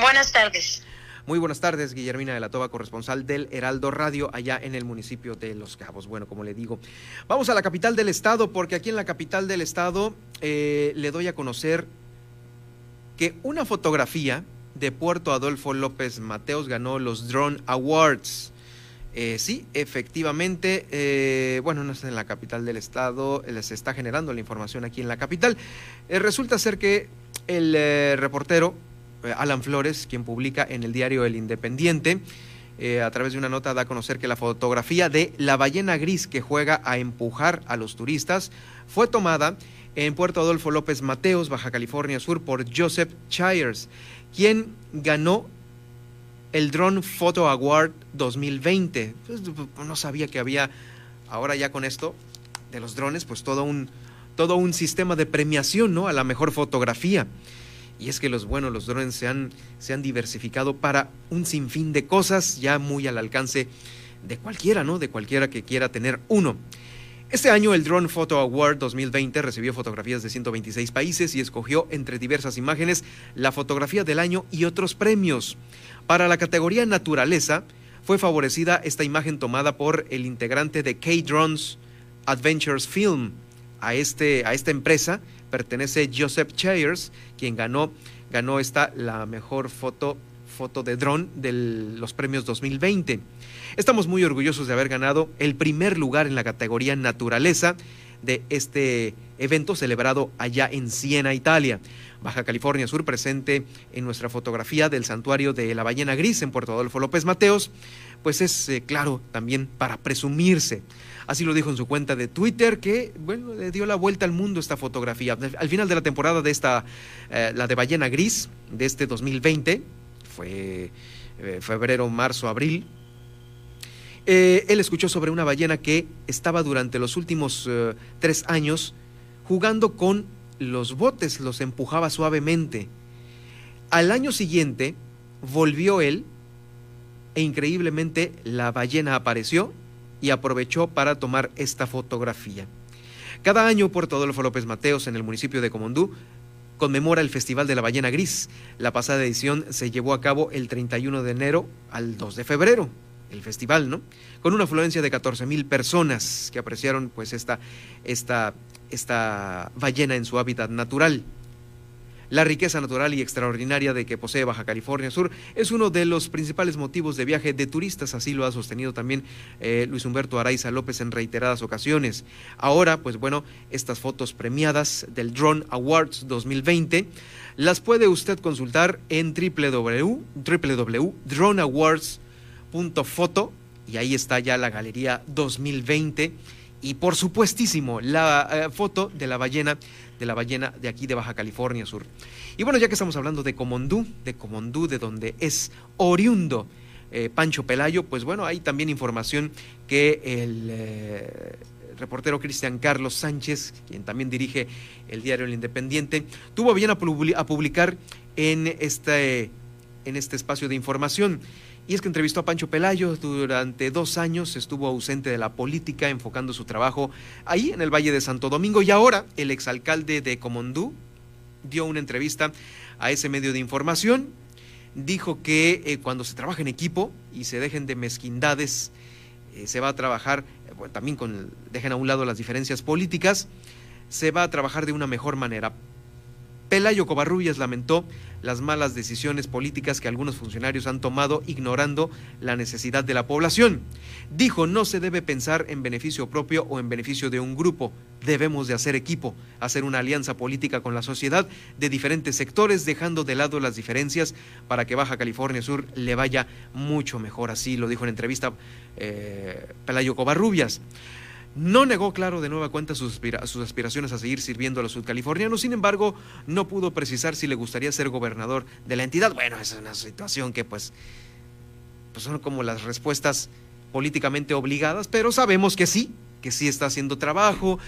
Buenas tardes. Muy buenas tardes, Guillermina de la Toba, corresponsal del Heraldo Radio, allá en el municipio de Los Cabos. Bueno, como le digo, vamos a la capital del estado, porque aquí en la capital del estado eh, le doy a conocer que una fotografía de Puerto Adolfo López Mateos ganó los Drone Awards. Eh, sí, efectivamente, eh, bueno, no está en la capital del estado, eh, se está generando la información aquí en la capital. resulta ser que el reportero Alan Flores, quien publica en el diario El Independiente, a través de una nota da a conocer que la fotografía de la ballena gris que juega a empujar a los turistas fue tomada en Puerto Adolfo López Mateos, Baja California Sur, por Joseph Chires, quien ganó el Drone Photo Award 2020. Pues, no sabía que había, ahora ya con esto de los drones, pues todo un, todo un sistema de premiación, ¿no? A la mejor fotografía. Y es que los buenos, los drones se han, se han diversificado para un sinfín de cosas ya muy al alcance de cualquiera, ¿no? De cualquiera que quiera tener uno. Este año el Drone Photo Award 2020 recibió fotografías de 126 países y escogió entre diversas imágenes la fotografía del año y otros premios. Para la categoría naturaleza fue favorecida esta imagen tomada por el integrante de K-Drones Adventures Film. A, este, a esta empresa pertenece Joseph Chayers, quien ganó, ganó esta la mejor foto, foto de drone de los premios 2020. Estamos muy orgullosos de haber ganado el primer lugar en la categoría naturaleza de este evento celebrado allá en Siena, Italia. Baja California Sur presente en nuestra fotografía del santuario de la ballena gris en Puerto Adolfo López Mateos, pues es eh, claro también para presumirse. Así lo dijo en su cuenta de Twitter que, bueno, le dio la vuelta al mundo esta fotografía. Al final de la temporada de esta, eh, la de ballena gris de este 2020, fue eh, febrero, marzo, abril, eh, él escuchó sobre una ballena que estaba durante los últimos eh, tres años jugando con los botes, los empujaba suavemente. Al año siguiente volvió él e increíblemente la ballena apareció y aprovechó para tomar esta fotografía. Cada año Puerto Adolfo López Mateos en el municipio de Comondú conmemora el Festival de la Ballena Gris. La pasada edición se llevó a cabo el 31 de enero al 2 de febrero, el festival, ¿no? Con una afluencia de 14 mil personas que apreciaron pues esta, esta, esta ballena en su hábitat natural. La riqueza natural y extraordinaria de que posee Baja California Sur es uno de los principales motivos de viaje de turistas, así lo ha sostenido también eh, Luis Humberto Araiza López en reiteradas ocasiones. Ahora, pues bueno, estas fotos premiadas del Drone Awards 2020 las puede usted consultar en www.droneawards.foto y ahí está ya la galería 2020 y por supuestísimo la eh, foto de la ballena de la ballena de aquí de Baja California Sur. Y bueno, ya que estamos hablando de Comondú, de Comondú, de donde es oriundo eh, Pancho Pelayo, pues bueno, hay también información que el eh, reportero Cristian Carlos Sánchez, quien también dirige el diario El Independiente, tuvo bien a, publicar en este, en este espacio de información. Y es que entrevistó a Pancho Pelayo durante dos años, estuvo ausente de la política, enfocando su trabajo ahí en el Valle de Santo Domingo. Y ahora el exalcalde de Comondú dio una entrevista a ese medio de información. Dijo que eh, cuando se trabaja en equipo y se dejen de mezquindades, eh, se va a trabajar, eh, también con, dejen a un lado las diferencias políticas, se va a trabajar de una mejor manera. Pelayo Covarrubias lamentó las malas decisiones políticas que algunos funcionarios han tomado ignorando la necesidad de la población. Dijo, no se debe pensar en beneficio propio o en beneficio de un grupo. Debemos de hacer equipo, hacer una alianza política con la sociedad de diferentes sectores, dejando de lado las diferencias para que Baja California Sur le vaya mucho mejor. Así lo dijo en entrevista eh, Pelayo Covarrubias. No negó, claro, de nueva cuenta sus, aspiraciones a seguir sirviendo a los sudcalifornianos, sin embargo, no pudo precisar si le gustaría ser gobernador de la entidad. Bueno, es una situación que pues, pues son como las respuestas políticamente obligadas, pero sabemos que sí, que sí está haciendo trabajo,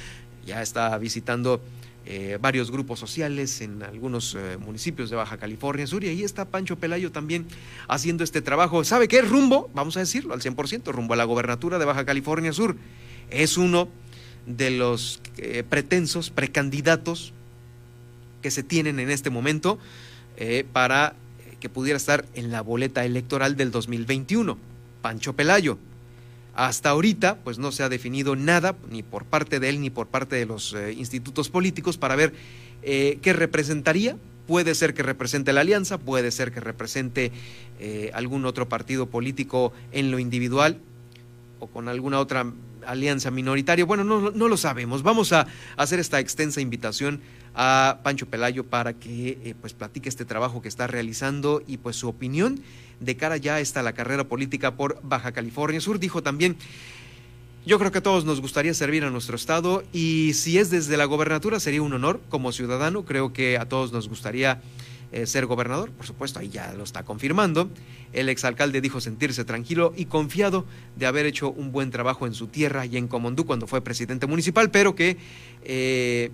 ya está visitando eh, varios grupos sociales en algunos eh, municipios de Baja California Sur y ahí está Pancho Pelayo también haciendo este trabajo. ¿Sabe qué? Rumbo, vamos a decirlo al 100%, rumbo a la gobernatura de Baja California Sur es uno de los eh, pretensos, precandidatos que se tienen en este momento eh, para que pudiera estar en la boleta electoral del 2021, Pancho Pelayo. Hasta ahorita, pues no se ha definido nada, ni por parte de él, ni por parte de los eh, institutos políticos, para ver qué representaría. Puede ser que represente la alianza, puede ser que represente algún otro partido político en lo individual o con alguna otra alianza minoritaria. Bueno, no, no lo sabemos. Vamos a hacer esta extensa invitación a Pancho Pelayo para que eh, pues platique este trabajo que está realizando y pues su opinión de cara ya está la carrera política por Baja California Sur. Dijo también, yo creo que a todos nos gustaría servir a nuestro estado y si es desde la gobernatura sería un honor como ciudadano. Creo que a todos nos gustaría eh, ser gobernador, por supuesto, ahí ya lo está confirmando. El exalcalde dijo sentirse tranquilo y confiado de haber hecho un buen trabajo en su tierra y en Comondú cuando fue presidente municipal, pero que eh,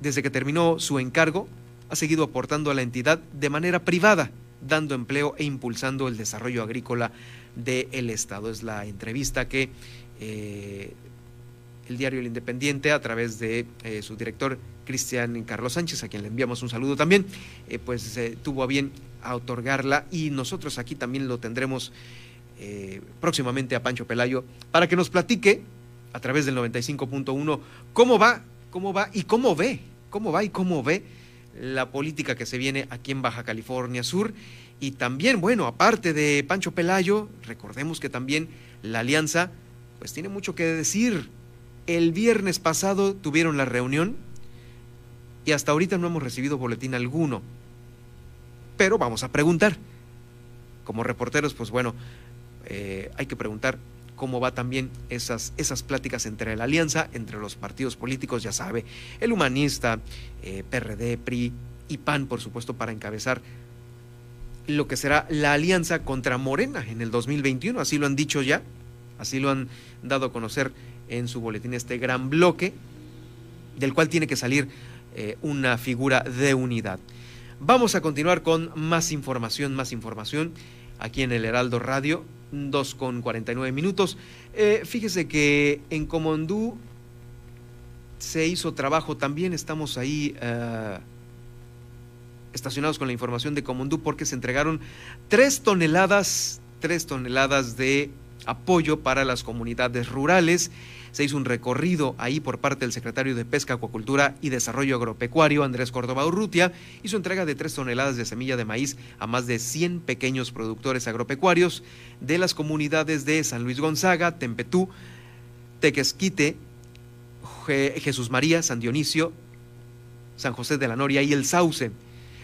desde que terminó su encargo ha seguido aportando a la entidad de manera privada, dando empleo e impulsando el desarrollo agrícola del Estado. Es la entrevista que eh, el diario El Independiente, a través de su director Cristian Carlos Sánchez, a quien le enviamos un saludo también, eh, pues eh, tuvo a bien a otorgarla y nosotros aquí también lo tendremos eh, próximamente a Pancho Pelayo para que nos platique a través del 95.1 cómo va, cómo va y cómo ve, cómo va y cómo ve la política que se viene aquí en Baja California Sur. Y también, bueno, aparte de Pancho Pelayo, recordemos que también la alianza, pues tiene mucho que decir. El viernes pasado tuvieron la reunión y hasta ahorita no hemos recibido boletín alguno. Pero vamos a preguntar. Como reporteros, pues bueno, eh, hay que preguntar cómo va también esas, esas pláticas entre la alianza, entre los partidos políticos, ya sabe, el humanista, eh, PRD, PRI y PAN, por supuesto, para encabezar lo que será la alianza contra Morena en el 2021. Así lo han dicho ya, así lo han dado a conocer en su boletín este gran bloque, del cual tiene que salir eh, una figura de unidad. Vamos a continuar con más información, más información aquí en el Heraldo Radio, 2 con 49 minutos. Eh, fíjese que en Comondú se hizo trabajo también, estamos ahí eh, estacionados con la información de Comundú porque se entregaron tres toneladas, tres toneladas de apoyo para las comunidades rurales. Se hizo un recorrido ahí por parte del secretario de Pesca, Acuacultura y Desarrollo Agropecuario, Andrés Córdoba Urrutia, hizo entrega de tres toneladas de semilla de maíz a más de 100 pequeños productores agropecuarios de las comunidades de San Luis Gonzaga, Tempetú, Tequesquite, Jesús María, San Dionisio, San José de la Noria y el Sauce.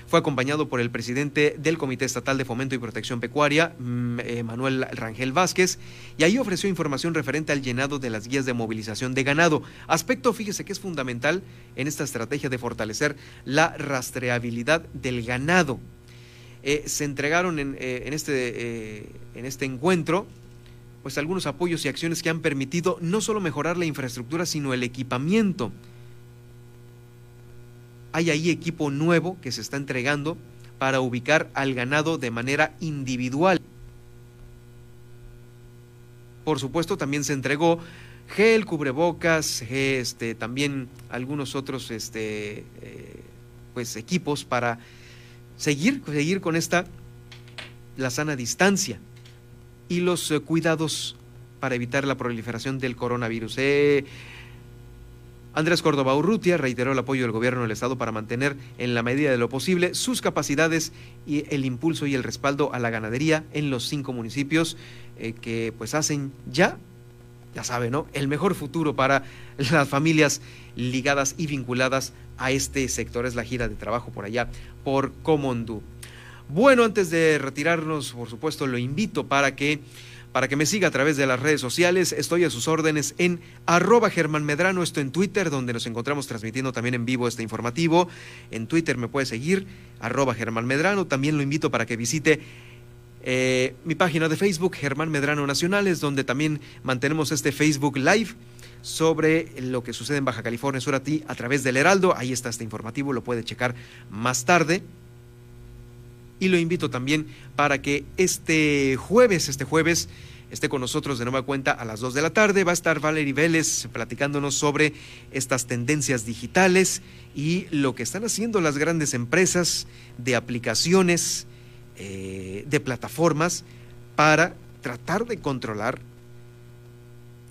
Fue acompañado por el presidente del Comité Estatal de Fomento y Protección Pecuaria, mm, eh, Manuel Rangel Vázquez, y ahí ofreció información referente al llenado de las guías de movilización de ganado. Aspecto, fíjese que es fundamental en esta estrategia de fortalecer la rastreabilidad del ganado. Eh, se entregaron en, eh, este, en este encuentro pues algunos apoyos y acciones que han permitido no solo mejorar la infraestructura, sino el equipamiento hay ahí equipo nuevo que se está entregando para ubicar al ganado de manera individual. Por supuesto, también se entregó gel, cubrebocas, este, también algunos otros este, eh, pues, equipos para seguir, seguir con esta, la sana distancia y los eh, cuidados para evitar la proliferación del coronavirus. Eh, Andrés Córdoba Urrutia reiteró el apoyo del gobierno del Estado para mantener, en la medida de lo posible, sus capacidades y el impulso y el respaldo a la ganadería en los cinco municipios eh, que pues hacen ya, ya saben, ¿no? El mejor futuro para las familias ligadas y vinculadas a este sector. Es la gira de trabajo por allá, por Comondú. Bueno, antes de retirarnos, por supuesto, lo invito para que para que me siga a través de las redes sociales. Estoy a sus órdenes en arroba Germán Medrano, esto en Twitter, donde nos encontramos transmitiendo también en vivo este informativo. En Twitter me puede seguir, arroba Germán Medrano. También lo invito para que visite eh, mi página de Facebook, Germán Medrano Nacionales, donde también mantenemos este Facebook Live sobre lo que sucede en Baja California Sur a ti a través del Heraldo. Ahí está este informativo, lo puede checar más tarde. Y lo invito también para que este jueves, este jueves, esté con nosotros de nueva cuenta a las 2 de la tarde. Va a estar Valerie Vélez platicándonos sobre estas tendencias digitales y lo que están haciendo las grandes empresas de aplicaciones, eh, de plataformas, para tratar de controlar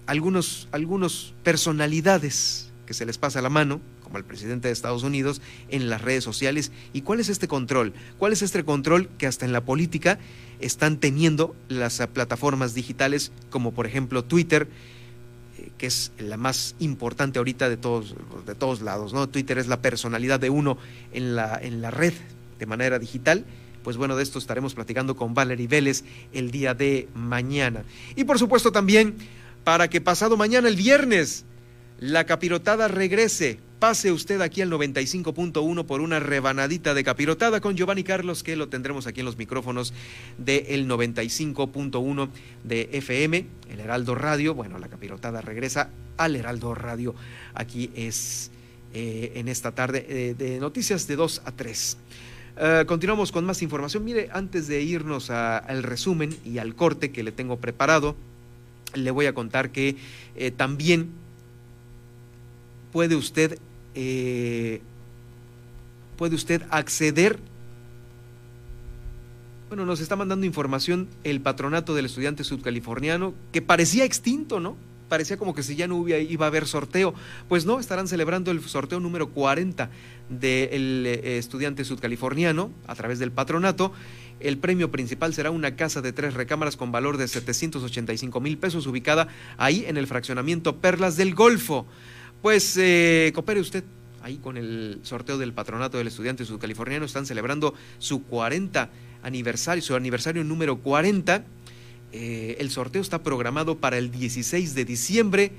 algunos, algunos personalidades que se les pasa la mano como el presidente de Estados Unidos, en las redes sociales. ¿Y cuál es este control? ¿Cuál es este control que hasta en la política están teniendo las plataformas digitales, como por ejemplo Twitter? Eh, que es la más importante ahorita de todos, de todos lados, ¿no? Twitter es la personalidad de uno en la, en la red de manera digital. Pues bueno, de esto estaremos platicando con Valerie Vélez el día de mañana. Y por supuesto también para que pasado mañana, el viernes, la capirotada regrese Pase usted aquí al 95.1 por una rebanadita de capirotada con Giovanni Carlos, que lo tendremos aquí en los micrófonos del 95.1 de FM, el Heraldo Radio. Bueno, la capirotada regresa al Heraldo Radio. Aquí es eh, en esta tarde eh, de noticias de 2 a 3. Eh, continuamos con más información. Mire, antes de irnos al resumen y al corte que le tengo preparado, le voy a contar que también puede usted eh, puede usted acceder. Bueno, nos está mandando información el patronato del estudiante sudcaliforniano, que parecía extinto, ¿no? Parecía como que si ya no iba a haber sorteo. Pues no, estarán celebrando el sorteo número 40 del eh, estudiante sudcaliforniano a través del patronato. El premio principal será una casa de tres recámaras con valor de 785 mil pesos ubicada ahí en el fraccionamiento Perlas del Golfo. Pues eh, coopere usted ahí con el sorteo del patronato del estudiante sudcaliforniano. Están celebrando su 40 aniversario, su aniversario número 40. Eh, el sorteo está programado para el 16 de diciembre.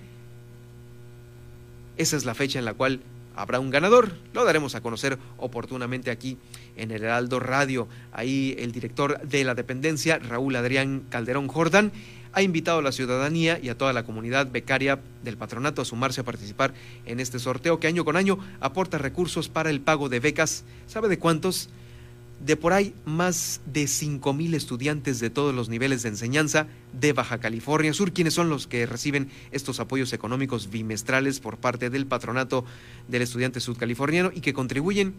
Esa es la fecha en la cual habrá un ganador. Lo daremos a conocer oportunamente aquí en el Heraldo Radio. Ahí el director de la dependencia, Raúl Adrián Calderón Jordán, ha invitado a la ciudadanía y a toda la comunidad becaria del patronato a sumarse a participar en este sorteo que año con año aporta recursos para el pago de becas. ¿Sabe de cuántos? De por ahí más de 5 mil estudiantes de todos los niveles de enseñanza de Baja California Sur, quienes son los que reciben estos apoyos económicos bimestrales por parte del patronato del estudiante sudcaliforniano y que contribuyen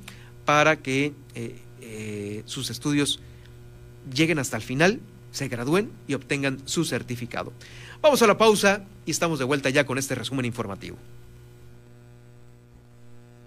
para que eh, eh, sus estudios lleguen hasta el final, se gradúen y obtengan su certificado. Vamos a la pausa y estamos de vuelta ya con este resumen informativo.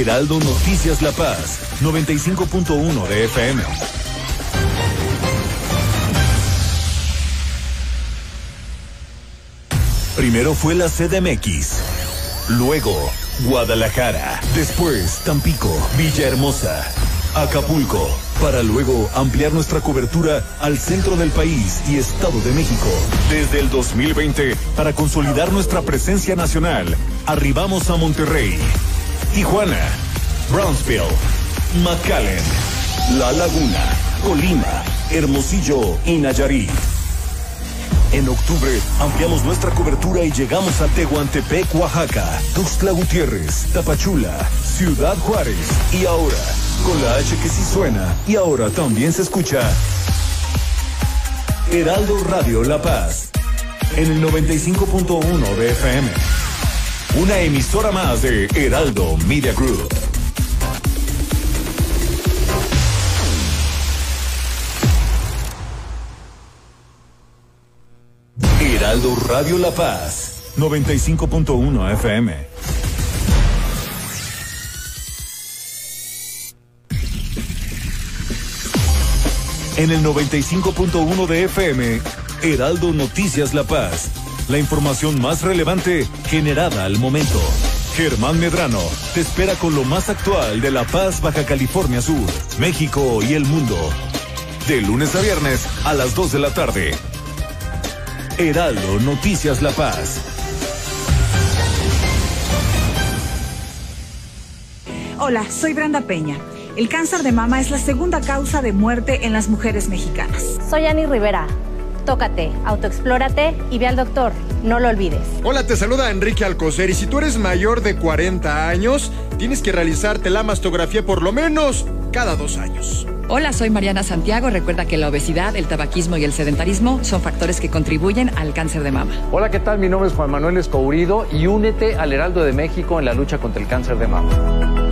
Heraldo Noticias La Paz, 95.1 de FM. Primero fue la CDMX, luego Guadalajara, después Tampico, Villahermosa, Acapulco, para luego ampliar nuestra cobertura al centro del país y Estado de México. Desde el 2020, para consolidar nuestra presencia nacional, arribamos a Monterrey, Tijuana, Brownsville, McAllen, La Laguna, Colima, Hermosillo y Nayarit. En octubre ampliamos nuestra cobertura y llegamos a Tehuantepec, Oaxaca, Tuxtla Gutiérrez, Tapachula, Ciudad Juárez y ahora, con la H que sí suena y ahora también se escucha, Heraldo Radio La Paz, en el 95.1 de FM. Una emisora más de Heraldo Media Group. Heraldo Radio La Paz, 95.1 FM. En el 95.1 de FM, Heraldo Noticias La Paz. La información más relevante generada al momento. Germán Medrano te espera con lo más actual de La Paz, Baja California Sur, México y el mundo. De lunes a viernes a las 2 de la tarde. Heraldo Noticias La Paz. Hola, soy Brenda Peña. El cáncer de mama es la segunda causa de muerte en las mujeres mexicanas. Soy Ani Rivera. Tócate, autoexplórate y ve al doctor. No lo olvides. Hola, te saluda Enrique Alcocer y si tú eres mayor de 40 años, tienes que realizarte la mastografía por lo menos cada dos años. Hola, soy Mariana Santiago. Recuerda que la obesidad, el tabaquismo y el sedentarismo son factores que contribuyen al cáncer de mama. Hola, ¿qué tal? Mi nombre es Juan Manuel Escourido y únete al Heraldo de México en la lucha contra el cáncer de mama.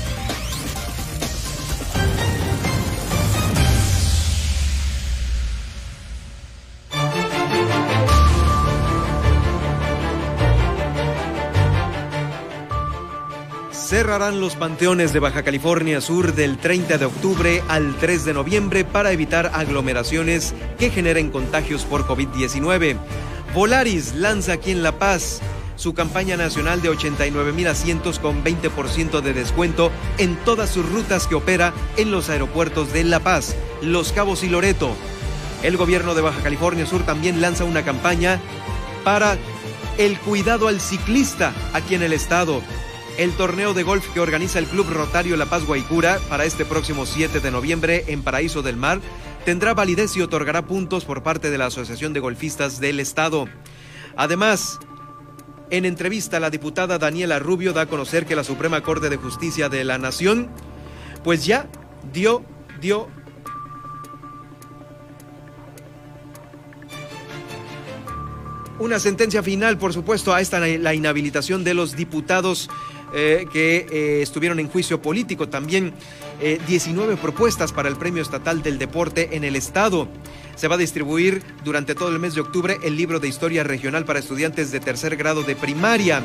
Cerrarán los panteones de Baja California Sur del 30 de octubre al 3 de noviembre para evitar aglomeraciones que generen contagios por COVID-19. Volaris lanza aquí en La Paz su campaña nacional de 89 mil asientos con 20% de descuento en todas sus rutas que opera en los aeropuertos de La Paz, Los Cabos y Loreto. El gobierno de Baja California Sur también lanza una campaña para el cuidado al ciclista aquí en el estado. El torneo de golf que organiza el Club Rotario La Paz Guaycura para este próximo 7 de noviembre en Paraíso del Mar tendrá validez y otorgará puntos por parte de la Asociación de Golfistas del Estado. Además, en entrevista, la diputada Daniela Rubio da a conocer que la Suprema Corte de Justicia de la Nación, pues ya dio, dio una sentencia final, por supuesto, a esta la inhabilitación de los diputados eh, que eh, estuvieron en juicio político. También 19 propuestas para el Premio Estatal del Deporte en el Estado. Se va a distribuir durante todo el mes de octubre el libro de historia regional para estudiantes de tercer grado de primaria.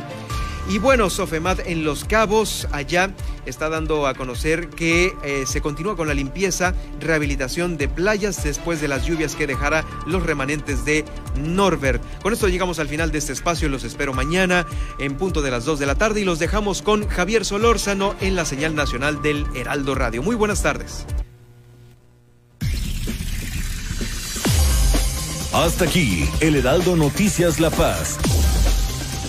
Y bueno, Sofemat en Los Cabos, allá está dando a conocer que eh, se continúa con la limpieza, rehabilitación de playas después de las lluvias que dejará los remanentes de Norbert. Con esto llegamos al final de este espacio, los espero mañana en punto de las 2 de la tarde y los dejamos con Javier Solórzano en la señal nacional del Heraldo Radio. Muy buenas tardes. Hasta aquí, el Heraldo Noticias La Paz.